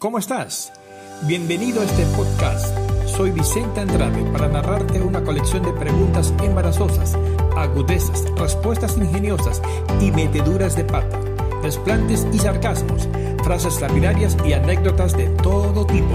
¿Cómo estás? Bienvenido a este podcast. Soy Vicente Andrade para narrarte una colección de preguntas embarazosas, agudezas, respuestas ingeniosas y meteduras de pata, desplantes y sarcasmos, frases lapidarias y anécdotas de todo tipo.